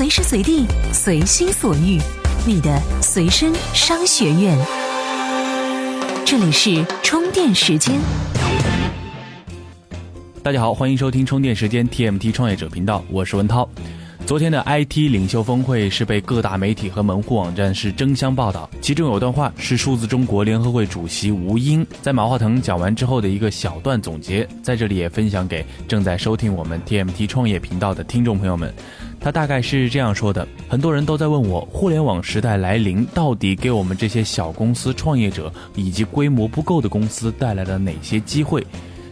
随时随地，随心所欲，你的随身商学院。这里是充电时间。大家好，欢迎收听充电时间 TMT 创业者频道，我是文涛。昨天的 IT 领袖峰会是被各大媒体和门户网站是争相报道，其中有段话是数字中国联合会主席吴英在马化腾讲完之后的一个小段总结，在这里也分享给正在收听我们 TMT 创业频道的听众朋友们。他大概是这样说的：很多人都在问我，互联网时代来临到底给我们这些小公司创业者以及规模不够的公司带来了哪些机会？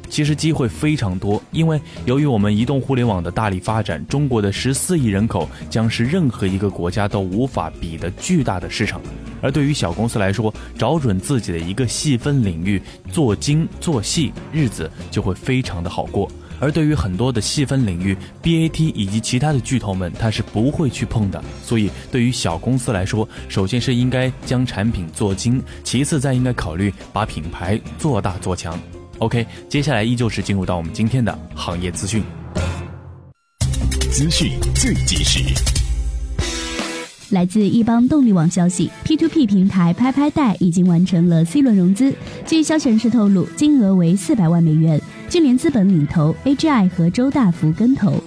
其实机会非常多，因为由于我们移动互联网的大力发展，中国的十四亿人口将是任何一个国家都无法比的巨大的市场。而对于小公司来说，找准自己的一个细分领域，做精做细，日子就会非常的好过。而对于很多的细分领域，BAT 以及其他的巨头们，他是不会去碰的。所以，对于小公司来说，首先是应该将产品做精，其次再应该考虑把品牌做大做强。OK，接下来依旧是进入到我们今天的行业资讯。资讯最及时。来自易邦动力网消息，P2P 平台拍拍贷已经完成了 C 轮融资，据消息人士透露，金额为四百万美元，金联资本领投，AGI 和周大福跟投。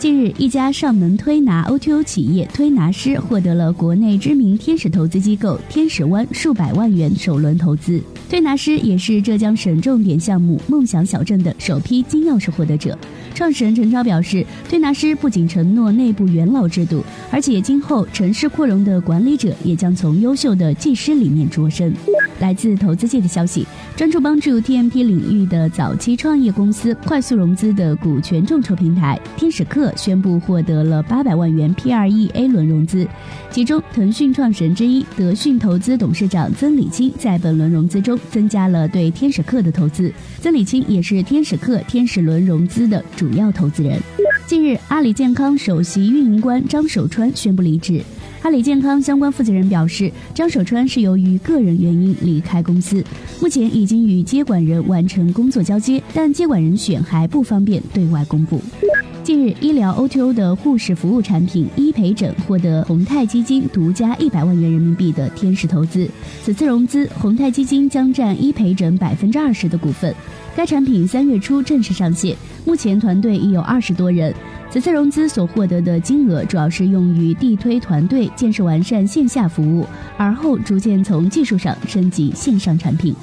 近日，一家上门推拿 O2O 企业推拿师获得了国内知名天使投资机构天使湾数百万元首轮投资。推拿师也是浙江省重点项目“梦想小镇”的首批金钥匙获得者。创始人陈超表示，推拿师不仅承诺内部元老制度，而且今后城市扩容的管理者也将从优秀的技师里面擢升。来自投资界的消息，专注帮助 TMT 领域的早期创业公司快速融资的股权众筹平台天使客宣布获得了八百万元 PreA 轮融资，其中腾讯创始人之一德讯投资董事长曾李青在本轮融资中增加了对天使客的投资，曾李青也是天使客天使轮融资的主要投资人。近日，阿里健康首席运营官张守川宣布离职。阿里健康相关负责人表示，张守川是由于个人原因离开公司，目前已经与接管人完成工作交接，但接管人选还不方便对外公布。近日，医疗 O2O 的护士服务产品医陪诊获得宏泰基金独家一百万元人民币的天使投资，此次融资，宏泰基金将占医陪诊百分之二十的股份。该产品三月初正式上线，目前团队已有二十多人。此次融资所获得的金额主要是用于地推团队建设完善线下服务，而后逐渐从技术上升级线上产品。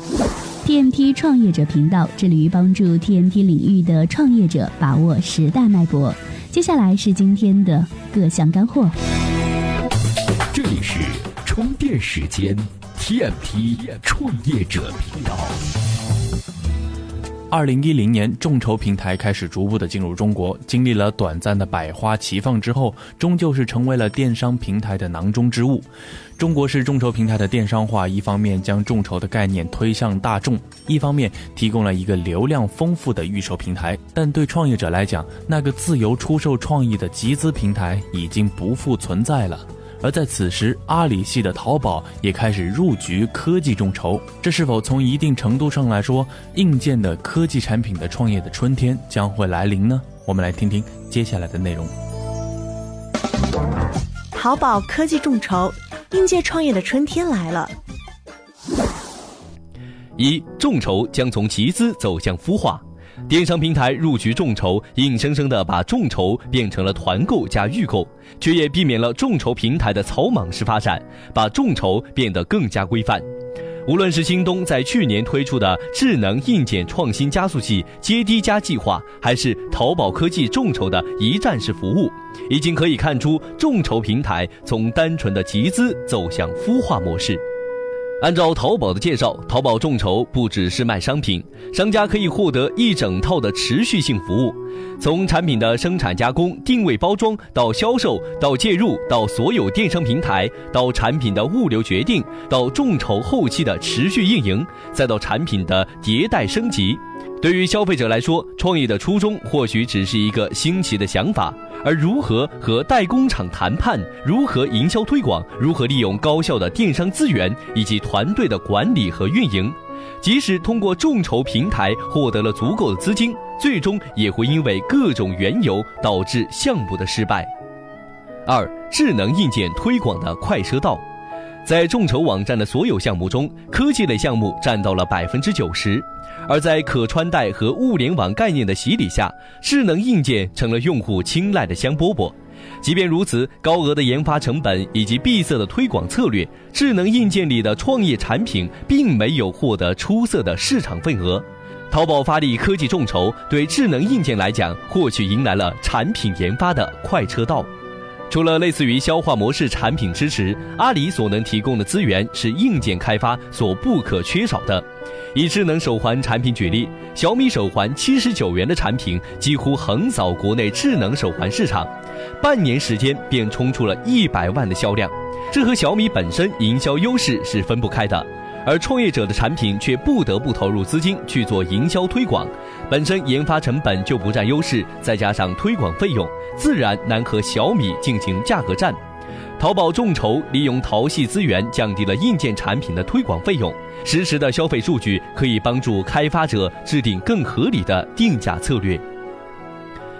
TMT 创业者频道致力于帮助 TMT 领域的创业者把握时代脉搏。接下来是今天的各项干货。这里是充电时间，TMT 创业者频道。二零一零年，众筹平台开始逐步的进入中国，经历了短暂的百花齐放之后，终究是成为了电商平台的囊中之物。中国式众筹平台的电商化，一方面将众筹的概念推向大众，一方面提供了一个流量丰富的预售平台。但对创业者来讲，那个自由出售创意的集资平台已经不复存在了。而在此时，阿里系的淘宝也开始入局科技众筹，这是否从一定程度上来说，硬件的科技产品的创业的春天将会来临呢？我们来听听接下来的内容。淘宝科技众筹，硬件创业的春天来了。一，众筹将从集资走向孵化。电商平台入局众筹，硬生生的把众筹变成了团购加预购，却也避免了众筹平台的草莽式发展，把众筹变得更加规范。无论是京东在去年推出的智能硬件创新加速器“接低加”计划，还是淘宝科技众筹的一站式服务，已经可以看出众筹平台从单纯的集资走向孵化模式。按照淘宝的介绍，淘宝众筹不只是卖商品，商家可以获得一整套的持续性服务，从产品的生产加工、定位包装到销售，到介入，到所有电商平台，到产品的物流决定，到众筹后期的持续运营，再到产品的迭代升级。对于消费者来说，创业的初衷或许只是一个新奇的想法，而如何和代工厂谈判，如何营销推广，如何利用高效的电商资源以及团队的管理和运营，即使通过众筹平台获得了足够的资金，最终也会因为各种缘由导致项目的失败。二、智能硬件推广的快车道。在众筹网站的所有项目中，科技类项目占到了百分之九十，而在可穿戴和物联网概念的洗礼下，智能硬件成了用户青睐的香饽饽。即便如此，高额的研发成本以及闭塞的推广策略，智能硬件里的创业产品并没有获得出色的市场份额。淘宝发力科技众筹，对智能硬件来讲，或许迎来了产品研发的快车道。除了类似于消化模式产品支持，阿里所能提供的资源是硬件开发所不可缺少的。以智能手环产品举例，小米手环七十九元的产品几乎横扫国内智能手环市场，半年时间便冲出了一百万的销量，这和小米本身营销优势是分不开的。而创业者的产品却不得不投入资金去做营销推广，本身研发成本就不占优势，再加上推广费用，自然难和小米进行价格战。淘宝众筹利用淘系资源降低了硬件产品的推广费用，实时的消费数据可以帮助开发者制定更合理的定价策略。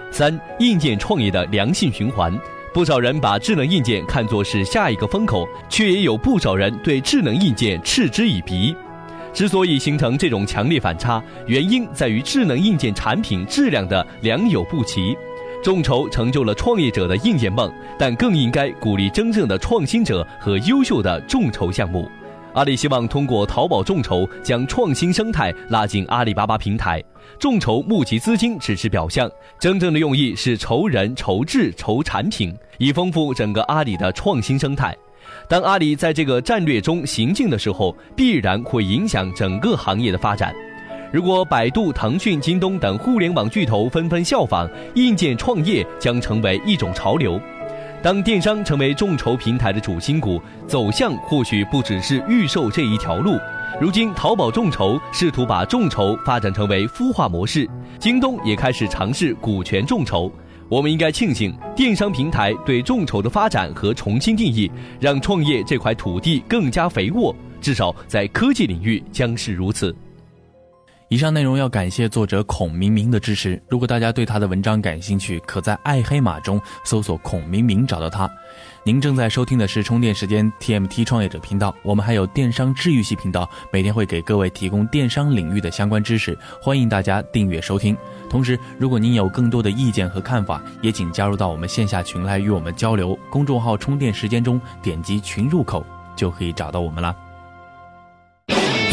三、硬件创业的良性循环。不少人把智能硬件看作是下一个风口，却也有不少人对智能硬件嗤之以鼻。之所以形成这种强烈反差，原因在于智能硬件产品质量的良莠不齐。众筹成就了创业者的硬件梦，但更应该鼓励真正的创新者和优秀的众筹项目。阿里希望通过淘宝众筹将创新生态拉进阿里巴巴平台。众筹募集资金只是表象，真正的用意是筹人、筹智、筹产品，以丰富整个阿里的创新生态。当阿里在这个战略中行进的时候，必然会影响整个行业的发展。如果百度、腾讯、京东等互联网巨头纷纷效仿，硬件创业将成为一种潮流。当电商成为众筹平台的主心骨，走向或许不只是预售这一条路。如今，淘宝众筹试图把众筹发展成为孵化模式，京东也开始尝试股权众筹。我们应该庆幸电商平台对众筹的发展和重新定义，让创业这块土地更加肥沃。至少在科技领域将是如此。以上内容要感谢作者孔明明的支持。如果大家对他的文章感兴趣，可在爱黑马中搜索孔明明找到他。您正在收听的是充电时间 TMT 创业者频道，我们还有电商治愈系频道，每天会给各位提供电商领域的相关知识，欢迎大家订阅收听。同时，如果您有更多的意见和看法，也请加入到我们线下群来与我们交流。公众号充电时间中点击群入口就可以找到我们了。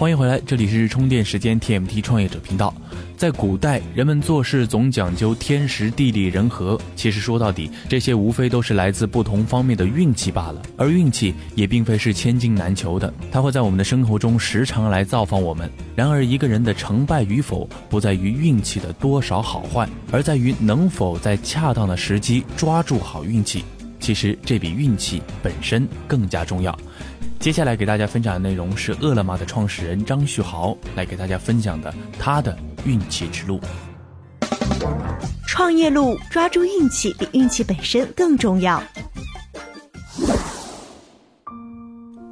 欢迎回来，这里是充电时间 TMT 创业者频道。在古代，人们做事总讲究天时地利人和。其实说到底，这些无非都是来自不同方面的运气罢了。而运气也并非是千金难求的，它会在我们的生活中时常来造访我们。然而，一个人的成败与否，不在于运气的多少好坏，而在于能否在恰当的时机抓住好运气。其实，这比运气本身更加重要。接下来给大家分享的内容是饿了么的创始人张旭豪来给大家分享的他的运气之路。创业路抓住运气比运气本身更重要。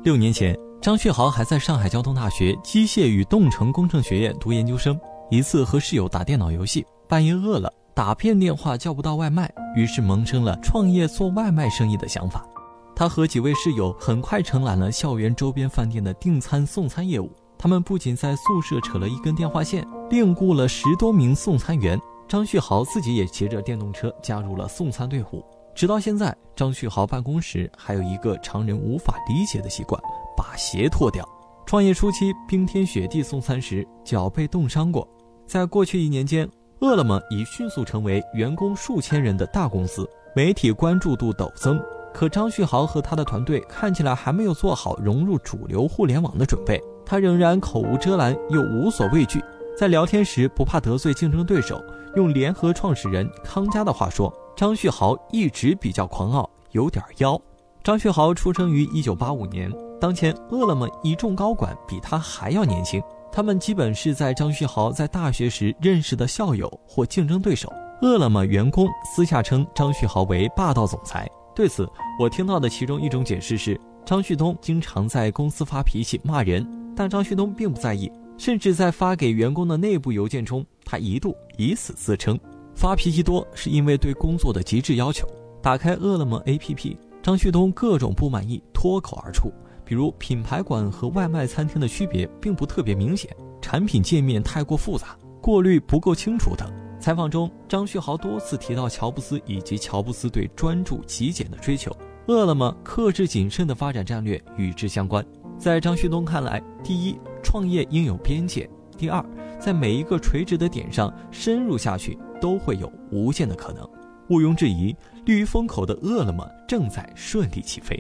六年前，张旭豪还在上海交通大学机械与动程工程学院读研究生。一次和室友打电脑游戏，半夜饿了，打遍电话叫不到外卖，于是萌生了创业做外卖生意的想法。他和几位室友很快承揽了校园周边饭店的订餐送餐业务。他们不仅在宿舍扯了一根电话线，另雇了十多名送餐员。张旭豪自己也骑着电动车加入了送餐队伍。直到现在，张旭豪办公时还有一个常人无法理解的习惯：把鞋脱掉。创业初期，冰天雪地送餐时脚被冻伤过。在过去一年间，饿了么已迅速成为员工数千人的大公司，媒体关注度陡增。可张旭豪和他的团队看起来还没有做好融入主流互联网的准备，他仍然口无遮拦又无所畏惧，在聊天时不怕得罪竞争对手。用联合创始人康佳的话说，张旭豪一直比较狂傲，有点妖。张旭豪出生于一九八五年，当前饿了么一众高管比他还要年轻，他们基本是在张旭豪在大学时认识的校友或竞争对手。饿了么员工私下称张旭豪为霸道总裁。对此，我听到的其中一种解释是，张旭东经常在公司发脾气骂人，但张旭东并不在意，甚至在发给员工的内部邮件中，他一度以此自称。发脾气多是因为对工作的极致要求。打开饿了么 APP，张旭东各种不满意脱口而出，比如品牌馆和外卖餐厅的区别并不特别明显，产品界面太过复杂，过滤不够清楚等。采访中，张旭豪多次提到乔布斯以及乔布斯对专注极简的追求，饿了么克制谨慎的发展战略与之相关。在张旭东看来，第一，创业应有边界；第二，在每一个垂直的点上深入下去，都会有无限的可能。毋庸置疑，立于风口的饿了么正在顺利起飞。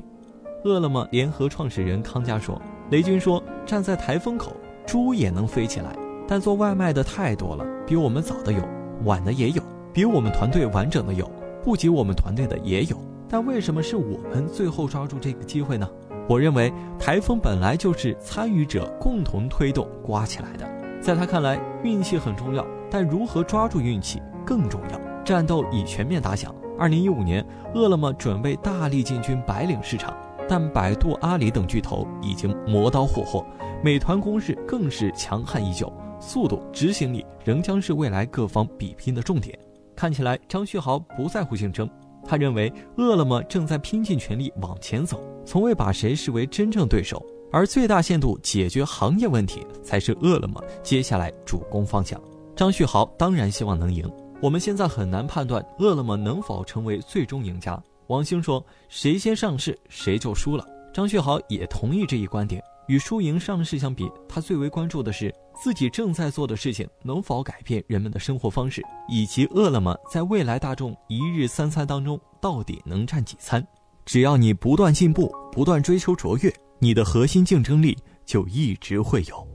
饿了么联合创始人康佳说：“雷军说，站在台风口，猪也能飞起来。但做外卖的太多了，比我们早的有，晚的也有，比我们团队完整的有，不及我们团队的也有。但为什么是我们最后抓住这个机会呢？我认为，台风本来就是参与者共同推动刮起来的。在他看来，运气很重要，但如何抓住运气更重要。”战斗已全面打响。二零一五年，饿了么准备大力进军白领市场，但百度、阿里等巨头已经磨刀霍霍，美团攻势更是强悍依旧，速度、执行力仍将是未来各方比拼的重点。看起来，张旭豪不在乎竞争，他认为饿了么正在拼尽全力往前走，从未把谁视为真正对手，而最大限度解决行业问题才是饿了么接下来主攻方向。张旭豪当然希望能赢。我们现在很难判断饿了么能否成为最终赢家。王兴说：“谁先上市，谁就输了。”张旭豪也同意这一观点。与输赢上市相比，他最为关注的是自己正在做的事情能否改变人们的生活方式，以及饿了么在未来大众一日三餐当中到底能占几餐。只要你不断进步，不断追求卓越，你的核心竞争力就一直会有。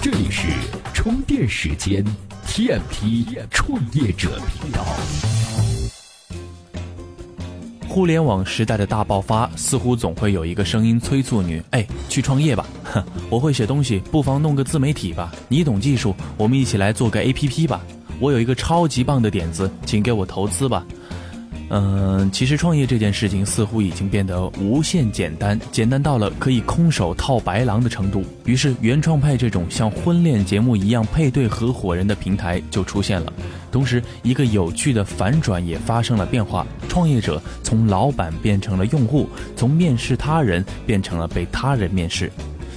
这里是。充电时间，TMT 创业者频道。互联网时代的大爆发，似乎总会有一个声音催促你：哎，去创业吧！哼，我会写东西，不妨弄个自媒体吧。你懂技术，我们一起来做个 APP 吧。我有一个超级棒的点子，请给我投资吧。嗯，其实创业这件事情似乎已经变得无限简单，简单到了可以空手套白狼的程度。于是，原创派这种像婚恋节目一样配对合伙人的平台就出现了。同时，一个有趣的反转也发生了变化：创业者从老板变成了用户，从面试他人变成了被他人面试。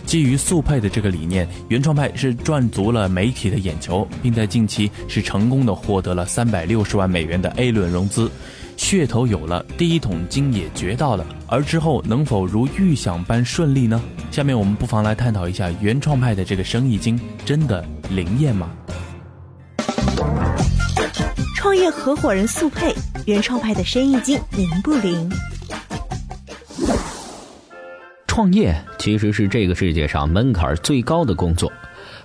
基于速配的这个理念，原创派是赚足了媒体的眼球，并在近期是成功的获得了三百六十万美元的 A 轮融资。噱头有了，第一桶金也掘到了，而之后能否如预想般顺利呢？下面我们不妨来探讨一下原创派的这个生意经真的灵验吗？创业合伙人速配，原创派的生意经灵不灵？创业其实是这个世界上门槛最高的工作。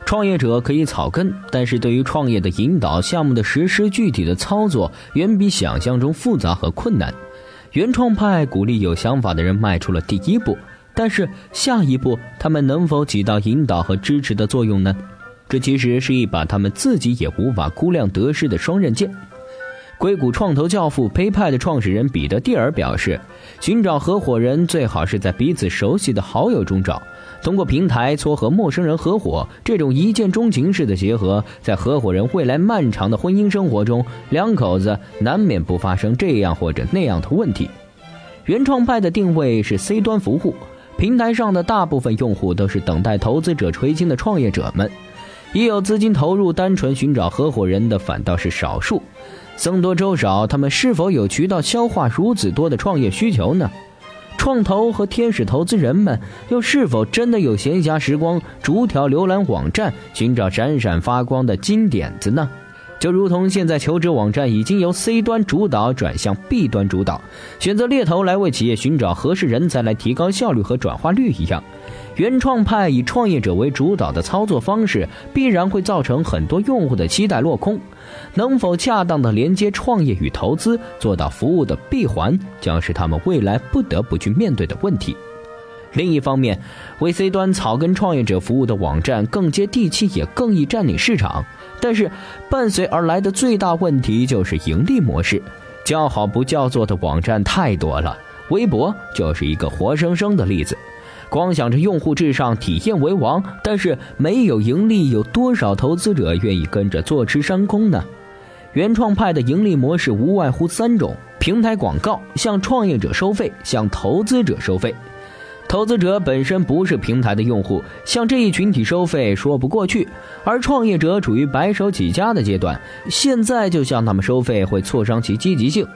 创业者可以草根，但是对于创业的引导、项目的实施、具体的操作，远比想象中复杂和困难。原创派鼓励有想法的人迈出了第一步，但是下一步他们能否起到引导和支持的作用呢？这其实是一把他们自己也无法估量得失的双刃剑。硅谷创投教父 PayPal 的创始人彼得蒂尔表示：“寻找合伙人最好是在彼此熟悉的好友中找。”通过平台撮合陌生人合伙，这种一见钟情式的结合，在合伙人未来漫长的婚姻生活中，两口子难免不发生这样或者那样的问题。原创派的定位是 C 端服务，平台上的大部分用户都是等待投资者垂青的创业者们，已有资金投入，单纯寻找合伙人的反倒是少数。僧多粥少，他们是否有渠道消化如此多的创业需求呢？创投和天使投资人们又是否真的有闲暇时光，逐条浏览网站寻找闪闪发光的金点子呢？就如同现在求职网站已经由 C 端主导转向 B 端主导，选择猎头来为企业寻找合适人才来提高效率和转化率一样，原创派以创业者为主导的操作方式，必然会造成很多用户的期待落空。能否恰当的连接创业与投资，做到服务的闭环，将是他们未来不得不去面对的问题。另一方面，为 C 端草根创业者服务的网站更接地气，也更易占领市场。但是，伴随而来的最大问题就是盈利模式。叫好不叫座的网站太多了，微博就是一个活生生的例子。光想着用户至上、体验为王，但是没有盈利，有多少投资者愿意跟着坐吃山空呢？原创派的盈利模式无外乎三种：平台广告向创业者收费，向投资者收费。投资者本身不是平台的用户，向这一群体收费说不过去；而创业者处于白手起家的阶段，现在就向他们收费会挫伤其积极性。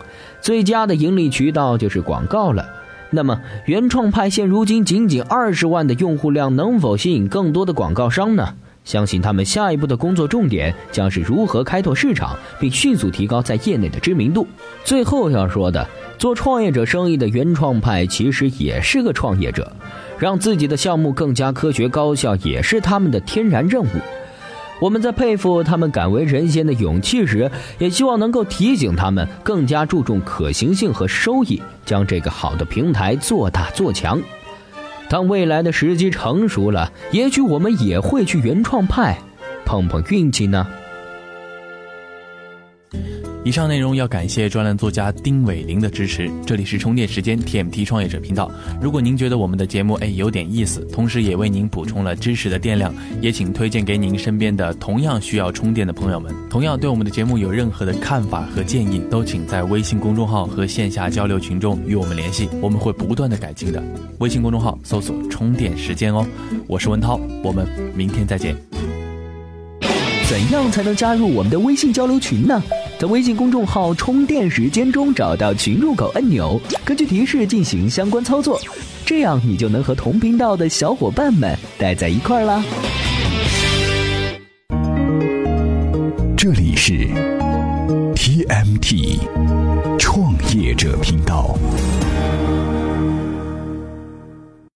最佳的盈利渠道就是广告了。那么，原创派现如今仅仅二十万的用户量，能否吸引更多的广告商呢？相信他们下一步的工作重点将是如何开拓市场，并迅速提高在业内的知名度。最后要说的，做创业者生意的原创派其实也是个创业者，让自己的项目更加科学高效，也是他们的天然任务。我们在佩服他们敢为人先的勇气时，也希望能够提醒他们更加注重可行性和收益，将这个好的平台做大做强。当未来的时机成熟了，也许我们也会去原创派碰碰运气呢。以上内容要感谢专栏作家丁伟林的支持。这里是充电时间 TMT 创业者频道。如果您觉得我们的节目哎有点意思，同时也为您补充了知识的电量，也请推荐给您身边的同样需要充电的朋友们。同样对我们的节目有任何的看法和建议，都请在微信公众号和线下交流群中与我们联系，我们会不断的改进的。微信公众号搜索“充电时间”哦。我是文涛，我们明天再见。怎样才能加入我们的微信交流群呢？在微信公众号“充电时间”中找到群入口按钮，根据提示进行相关操作，这样你就能和同频道的小伙伴们待在一块儿啦。这里是 TMT 创业者频道。